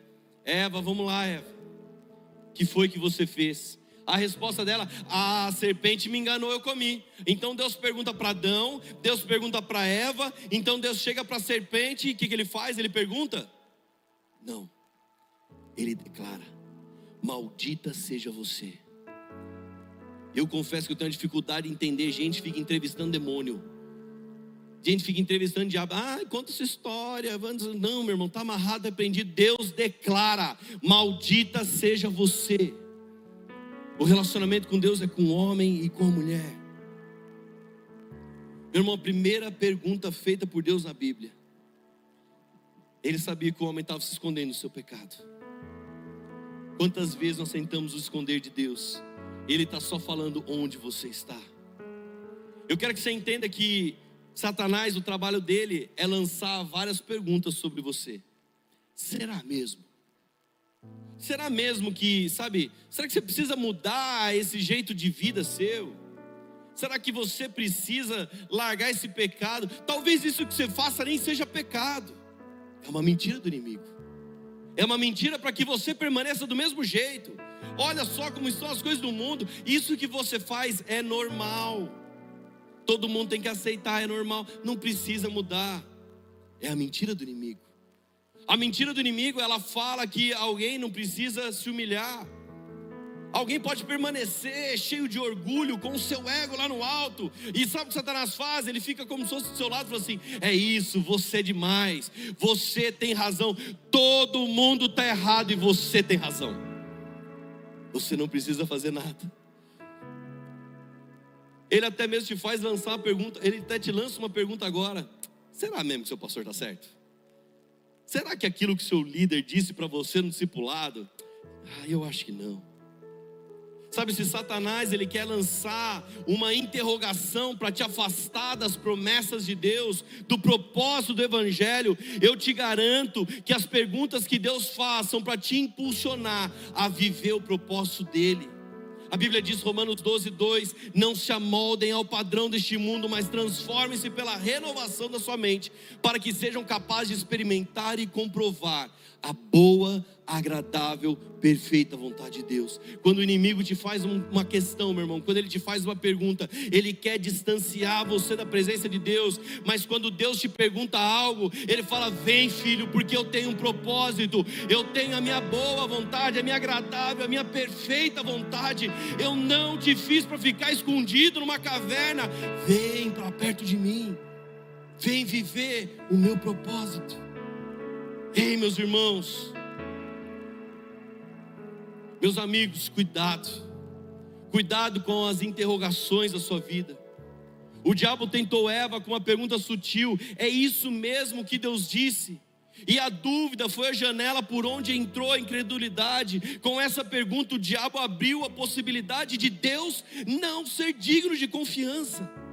Eva, vamos lá, Eva. Que foi que você fez? A resposta dela: A serpente me enganou, eu comi. Então Deus pergunta para Adão, Deus pergunta para Eva. Então Deus chega para a serpente e o que, que ele faz? Ele pergunta: Não. Ele declara: Maldita seja você eu confesso que eu tenho dificuldade em entender gente fica entrevistando demônio. Gente fica entrevistando diabo. Ah, conta essa história. Não, meu irmão, está amarrado, aprendido. Deus declara: Maldita seja você. O relacionamento com Deus é com o homem e com a mulher. Meu irmão, a primeira pergunta feita por Deus na Bíblia. Ele sabia que o homem estava se escondendo do seu pecado. Quantas vezes nós tentamos nos esconder de Deus? Ele está só falando onde você está. Eu quero que você entenda que Satanás, o trabalho dele é lançar várias perguntas sobre você. Será mesmo? Será mesmo que, sabe, será que você precisa mudar esse jeito de vida seu? Será que você precisa largar esse pecado? Talvez isso que você faça nem seja pecado. É uma mentira do inimigo. É uma mentira para que você permaneça do mesmo jeito. Olha só como estão as coisas do mundo. Isso que você faz é normal. Todo mundo tem que aceitar, é normal. Não precisa mudar. É a mentira do inimigo. A mentira do inimigo, ela fala que alguém não precisa se humilhar. Alguém pode permanecer cheio de orgulho, com o seu ego lá no alto, e sabe o que Satanás faz? Ele fica como se fosse do seu lado e fala assim: é isso, você é demais, você tem razão, todo mundo está errado e você tem razão. Você não precisa fazer nada. Ele até mesmo te faz lançar a pergunta, ele até te lança uma pergunta agora: será mesmo que seu pastor está certo? Será que aquilo que seu líder disse para você no discipulado? Ah, eu acho que não. Sabe, se Satanás ele quer lançar uma interrogação para te afastar das promessas de Deus, do propósito do Evangelho, eu te garanto que as perguntas que Deus faz são para te impulsionar a viver o propósito dele. A Bíblia diz, Romanos 12, 2: Não se amoldem ao padrão deste mundo, mas transformem-se pela renovação da sua mente, para que sejam capazes de experimentar e comprovar a boa, agradável, perfeita vontade de Deus. Quando o inimigo te faz uma questão, meu irmão, quando ele te faz uma pergunta, ele quer distanciar você da presença de Deus, mas quando Deus te pergunta algo, ele fala: Vem, filho, porque eu tenho um propósito, eu tenho a minha boa vontade, a minha agradável, a minha perfeita vontade. Eu não te fiz para ficar escondido numa caverna. Vem para perto de mim, vem viver o meu propósito. Ei, meus irmãos, meus amigos, cuidado, cuidado com as interrogações da sua vida. O diabo tentou Eva com uma pergunta sutil: é isso mesmo que Deus disse? E a dúvida foi a janela por onde entrou a incredulidade. Com essa pergunta, o diabo abriu a possibilidade de Deus não ser digno de confiança.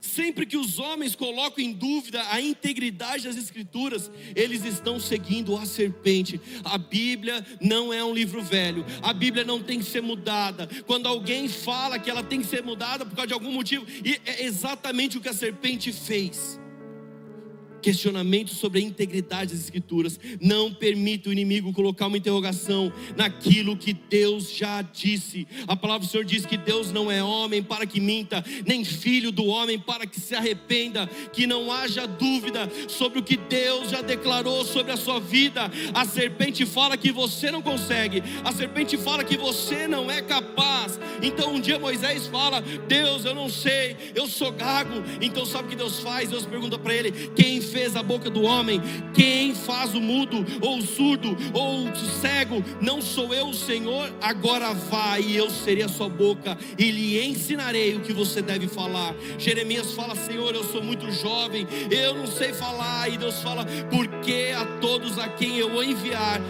Sempre que os homens colocam em dúvida a integridade das Escrituras, eles estão seguindo a serpente. A Bíblia não é um livro velho, a Bíblia não tem que ser mudada. Quando alguém fala que ela tem que ser mudada por causa de algum motivo, é exatamente o que a serpente fez. Questionamentos sobre a integridade das Escrituras. Não permita o inimigo colocar uma interrogação naquilo que Deus já disse. A palavra do Senhor diz que Deus não é homem para que minta, nem filho do homem para que se arrependa. Que não haja dúvida sobre o que Deus já declarou sobre a sua vida. A serpente fala que você não consegue, a serpente fala que você não é capaz. Então um dia Moisés fala: Deus, eu não sei, eu sou gago. Então sabe o que Deus faz? Deus pergunta para ele: Quem fez a boca do homem? Quem faz o mudo, ou o surdo, ou o cego? Não sou eu Senhor? Agora vá e eu serei a sua boca e lhe ensinarei o que você deve falar. Jeremias fala: Senhor, eu sou muito jovem, eu não sei falar. E Deus fala: Porque a todos a quem eu enviar,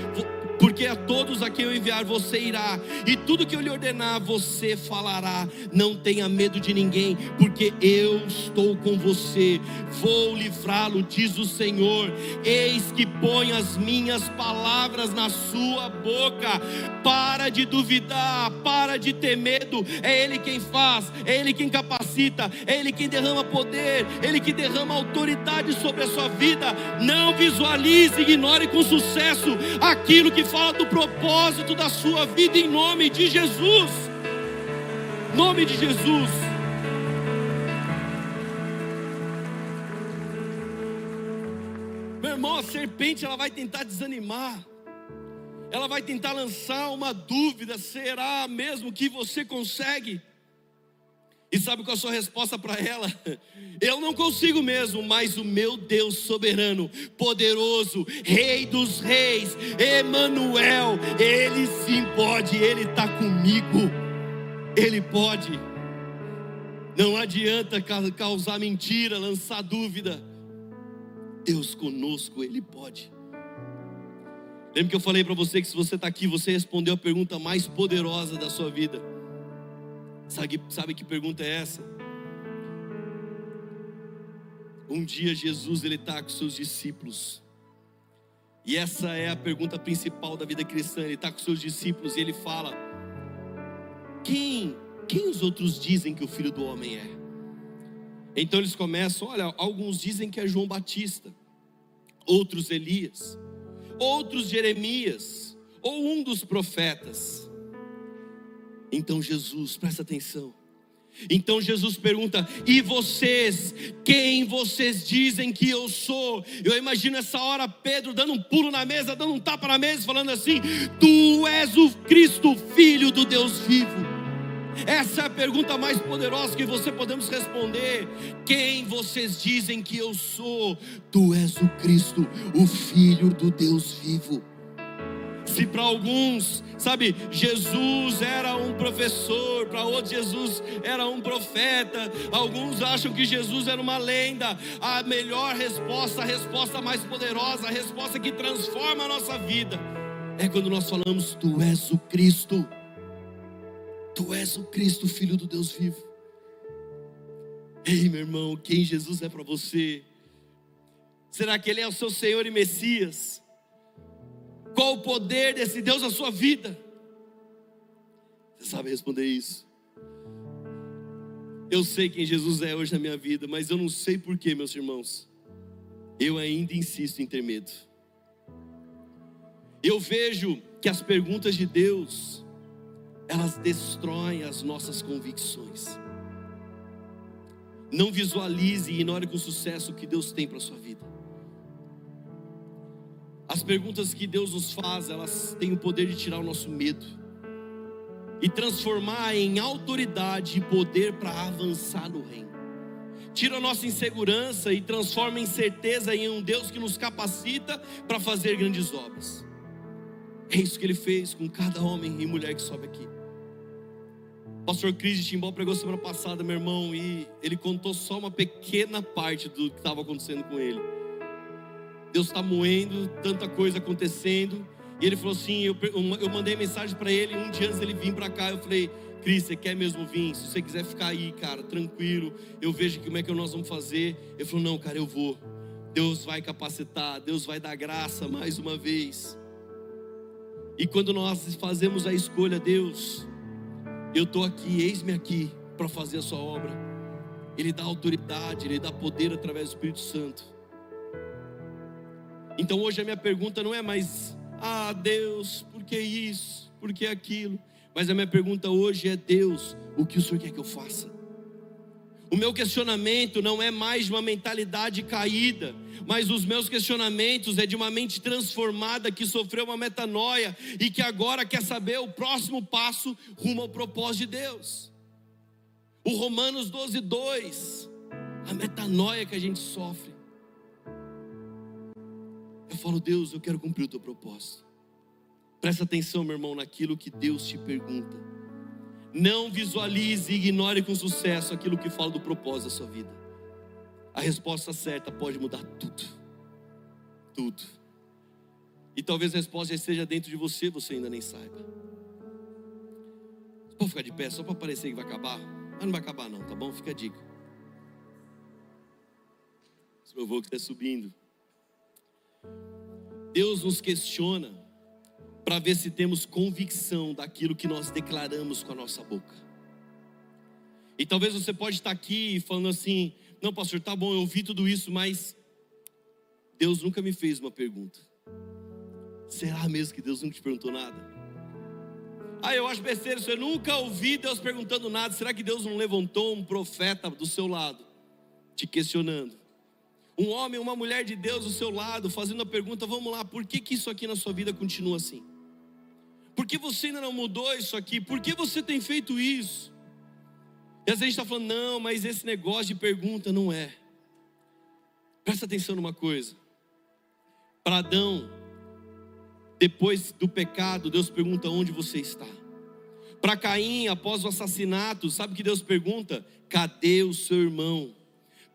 porque a todos a quem eu enviar você irá, e tudo que eu lhe ordenar você falará. Não tenha medo de ninguém, porque eu estou com você. Vou livrá-lo, diz o Senhor. Eis que põe as minhas palavras na sua boca. Para de duvidar, para de ter medo. É Ele quem faz, é Ele quem capacita, é Ele quem derrama poder, é Ele que derrama autoridade sobre a sua vida. Não visualize, ignore com sucesso aquilo que fala do propósito da sua vida em nome de Jesus. Nome de Jesus. Meu irmão, a serpente ela vai tentar desanimar. Ela vai tentar lançar uma dúvida: será mesmo que você consegue? E sabe qual é a sua resposta para ela? Eu não consigo mesmo, mas o meu Deus soberano, poderoso, Rei dos Reis, Emanuel, Ele sim pode, Ele está comigo, Ele pode. Não adianta causar mentira, lançar dúvida. Deus conosco, Ele pode. Lembra que eu falei para você que se você está aqui, você respondeu a pergunta mais poderosa da sua vida. Sabe, sabe que pergunta é essa? Um dia Jesus ele está com seus discípulos. E essa é a pergunta principal da vida cristã. Ele está com seus discípulos e ele fala: quem, quem os outros dizem que o filho do homem é? Então eles começam: olha, alguns dizem que é João Batista, outros Elias, outros Jeremias, ou um dos profetas. Então Jesus, presta atenção. Então Jesus pergunta: E vocês, quem vocês dizem que eu sou? Eu imagino essa hora Pedro dando um pulo na mesa, dando um tapa na mesa, falando assim: Tu és o Cristo, filho do Deus vivo. Essa é a pergunta mais poderosa que você podemos responder. Quem vocês dizem que eu sou? Tu és o Cristo, o filho do Deus vivo. Se para alguns, sabe, Jesus era um professor, para outros Jesus era um profeta, alguns acham que Jesus era uma lenda, a melhor resposta, a resposta mais poderosa, a resposta que transforma a nossa vida, é quando nós falamos: Tu és o Cristo, Tu és o Cristo, Filho do Deus vivo. Ei, meu irmão, quem Jesus é para você? Será que Ele é o seu Senhor e Messias? Qual o poder desse Deus na sua vida? Você sabe responder isso? Eu sei quem Jesus é hoje na minha vida, mas eu não sei porquê, meus irmãos. Eu ainda insisto em ter medo. Eu vejo que as perguntas de Deus, elas destroem as nossas convicções. Não visualize e ignore com sucesso o que Deus tem para a sua vida. As perguntas que Deus nos faz, elas têm o poder de tirar o nosso medo e transformar em autoridade e poder para avançar no reino. Tira a nossa insegurança e transforma em certeza em um Deus que nos capacita para fazer grandes obras. É isso que ele fez com cada homem e mulher que sobe aqui. Pastor Cris de Timbó pregou semana passada, meu irmão, e ele contou só uma pequena parte do que estava acontecendo com ele. Deus está moendo, tanta coisa acontecendo. E ele falou assim: eu, eu mandei mensagem para ele, um dia antes dele vir para cá, eu falei, Cris, você quer mesmo vir? Se você quiser ficar aí, cara, tranquilo, eu vejo como é que nós vamos fazer. Ele falou: Não, cara, eu vou. Deus vai capacitar, Deus vai dar graça mais uma vez. E quando nós fazemos a escolha, Deus, eu estou aqui, eis-me aqui para fazer a sua obra. Ele dá autoridade, Ele dá poder através do Espírito Santo. Então hoje a minha pergunta não é mais, ah, Deus, por que isso? Por que aquilo? Mas a minha pergunta hoje é: Deus, o que o Senhor quer que eu faça? O meu questionamento não é mais de uma mentalidade caída, mas os meus questionamentos é de uma mente transformada que sofreu uma metanoia e que agora quer saber o próximo passo rumo ao propósito de Deus. O Romanos 12, 2, a metanoia que a gente sofre. Eu falo, Deus, eu quero cumprir o teu propósito. Presta atenção, meu irmão, naquilo que Deus te pergunta. Não visualize e ignore com sucesso aquilo que fala do propósito da sua vida. A resposta certa pode mudar tudo. Tudo. E talvez a resposta já esteja dentro de você, você ainda nem saiba. Pode ficar de pé só para parecer que vai acabar. Mas não vai acabar não, tá bom? Fica a dica. Se meu avô que está subindo. Deus nos questiona para ver se temos convicção daquilo que nós declaramos com a nossa boca. E talvez você pode estar aqui falando assim: "Não, pastor, tá bom, eu ouvi tudo isso, mas Deus nunca me fez uma pergunta. Será mesmo que Deus nunca te perguntou nada? Ah, eu acho besteira, eu nunca ouvi Deus perguntando nada. Será que Deus não levantou um profeta do seu lado, te questionando? Um homem, uma mulher de Deus do seu lado, fazendo a pergunta: vamos lá, por que, que isso aqui na sua vida continua assim? Por que você ainda não mudou isso aqui? Por que você tem feito isso? E às vezes a gente está falando, não, mas esse negócio de pergunta não é. Presta atenção numa coisa. Para Adão, depois do pecado, Deus pergunta onde você está. Para Caim, após o assassinato, sabe o que Deus pergunta? Cadê o seu irmão?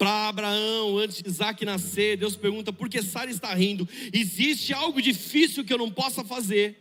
Para Abraão, antes de Isaac nascer, Deus pergunta: por que Sara está rindo? Existe algo difícil que eu não possa fazer?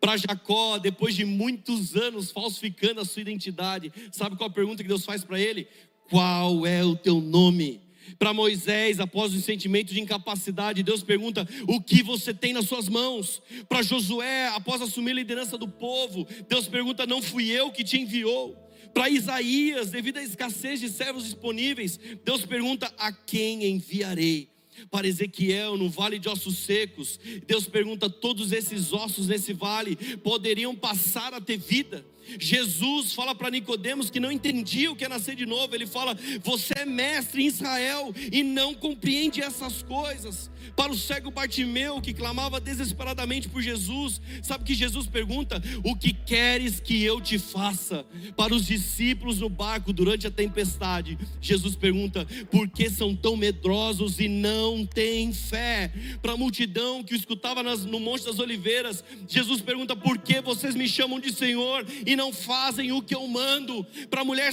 para Jacó, depois de muitos anos falsificando a sua identidade, sabe qual a pergunta que Deus faz para ele? Qual é o teu nome? Para Moisés, após o sentimento de incapacidade, Deus pergunta: O que você tem nas suas mãos? Para Josué, após assumir a liderança do povo, Deus pergunta: Não fui eu que te enviou? Para Isaías, devido à escassez de servos disponíveis, Deus pergunta: A quem enviarei? para Ezequiel no vale de ossos secos. Deus pergunta: todos esses ossos nesse vale poderiam passar a ter vida? Jesus fala para Nicodemos que não entendia o que é nascer de novo. Ele fala: "Você é mestre em Israel e não compreende essas coisas". Para o cego Bartimeu que clamava desesperadamente por Jesus, sabe que Jesus pergunta: "O que queres que eu te faça?". Para os discípulos no barco durante a tempestade, Jesus pergunta: "Por que são tão medrosos e não têm fé?". Para a multidão que o escutava no Monte das Oliveiras, Jesus pergunta: "Por que vocês me chamam de Senhor e não fazem o que eu mando. Para a mulher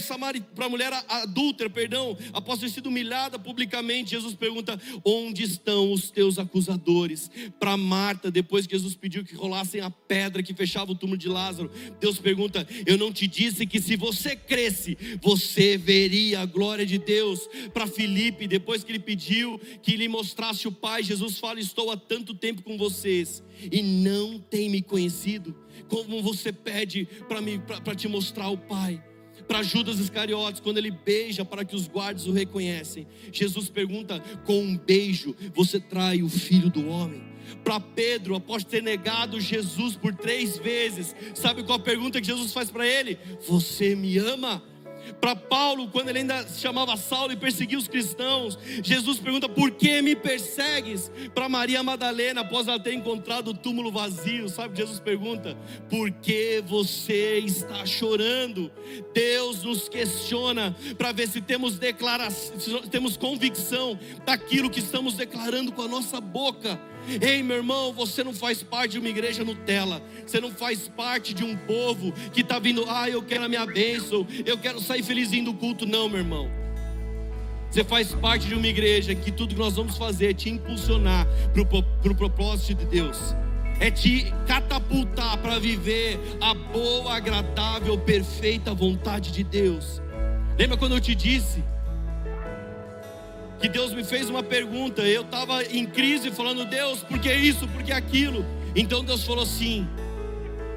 a mulher adúltera, perdão, após ter sido humilhada publicamente, Jesus pergunta: "Onde estão os teus acusadores?" Para Marta, depois que Jesus pediu que rolassem a pedra que fechava o túmulo de Lázaro, Deus pergunta: "Eu não te disse que se você cresce, você veria a glória de Deus?" Para Filipe, depois que ele pediu que lhe mostrasse o Pai, Jesus fala: "Estou há tanto tempo com vocês e não tem me conhecido." Como você pede para te mostrar o Pai. Para Judas Iscariotes, quando ele beija para que os guardas o reconhecem, Jesus pergunta: com um beijo você trai o filho do homem? Para Pedro, após ter negado Jesus por três vezes, sabe qual a pergunta que Jesus faz para ele? Você me ama? Para Paulo, quando ele ainda se chamava Saulo e perseguia os cristãos, Jesus pergunta: Por que me persegues? Para Maria Madalena, após ela ter encontrado o túmulo vazio, sabe? Jesus pergunta: Por que você está chorando? Deus nos questiona para ver se temos declaração, temos convicção daquilo que estamos declarando com a nossa boca. Ei, meu irmão, você não faz parte de uma igreja Nutella. Você não faz parte de um povo que está vindo, ah, eu quero a minha bênção, eu quero sair felizinho do culto. Não, meu irmão. Você faz parte de uma igreja que tudo que nós vamos fazer é te impulsionar para o propósito de Deus. É te catapultar para viver a boa, agradável, perfeita vontade de Deus. Lembra quando eu te disse que Deus me fez uma pergunta. Eu estava em crise falando, Deus, por que isso, por que aquilo? Então Deus falou assim: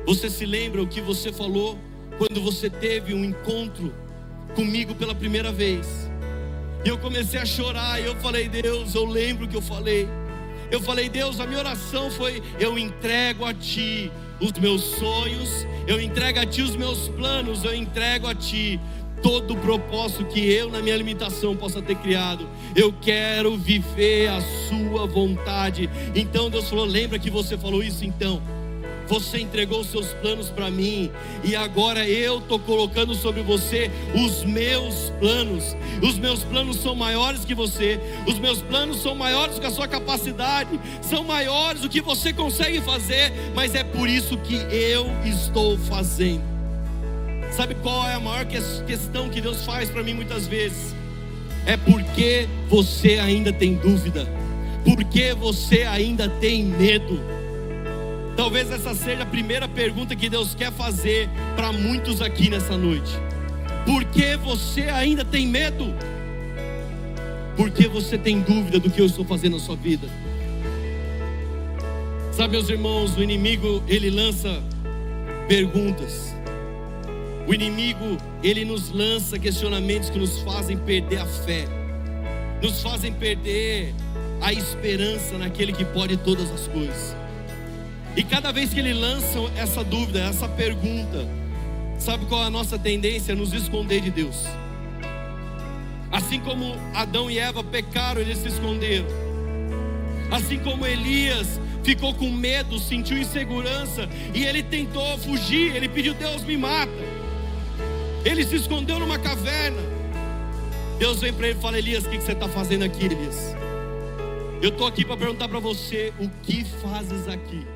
Você se lembra o que você falou quando você teve um encontro comigo pela primeira vez? E eu comecei a chorar, e eu falei, Deus, eu lembro o que eu falei. Eu falei, Deus, a minha oração foi: eu entrego a Ti os meus sonhos, eu entrego a Ti os meus planos, eu entrego a Ti todo o propósito que eu, na minha limitação, possa ter criado. Eu quero viver a Sua vontade. Então Deus falou: lembra que você falou isso então? Você entregou os seus planos para mim, e agora eu estou colocando sobre você os meus planos. Os meus planos são maiores que você, os meus planos são maiores que a sua capacidade, são maiores do que você consegue fazer, mas é por isso que eu estou fazendo. Sabe qual é a maior questão que Deus faz para mim muitas vezes? É porque você ainda tem dúvida, porque você ainda tem medo. Talvez essa seja a primeira pergunta que Deus quer fazer para muitos aqui nessa noite. Por que você ainda tem medo? Por que você tem dúvida do que eu estou fazendo na sua vida? Sabe, meus irmãos, o inimigo ele lança perguntas. O inimigo ele nos lança questionamentos que nos fazem perder a fé, nos fazem perder a esperança naquele que pode todas as coisas. E cada vez que ele lança essa dúvida, essa pergunta, sabe qual é a nossa tendência? Nos esconder de Deus. Assim como Adão e Eva pecaram, eles se esconderam. Assim como Elias ficou com medo, sentiu insegurança e ele tentou fugir, ele pediu: Deus me mata. Ele se escondeu numa caverna. Deus vem para ele e fala: Elias, o que você está fazendo aqui, Elias? Eu estou aqui para perguntar para você: o que fazes aqui?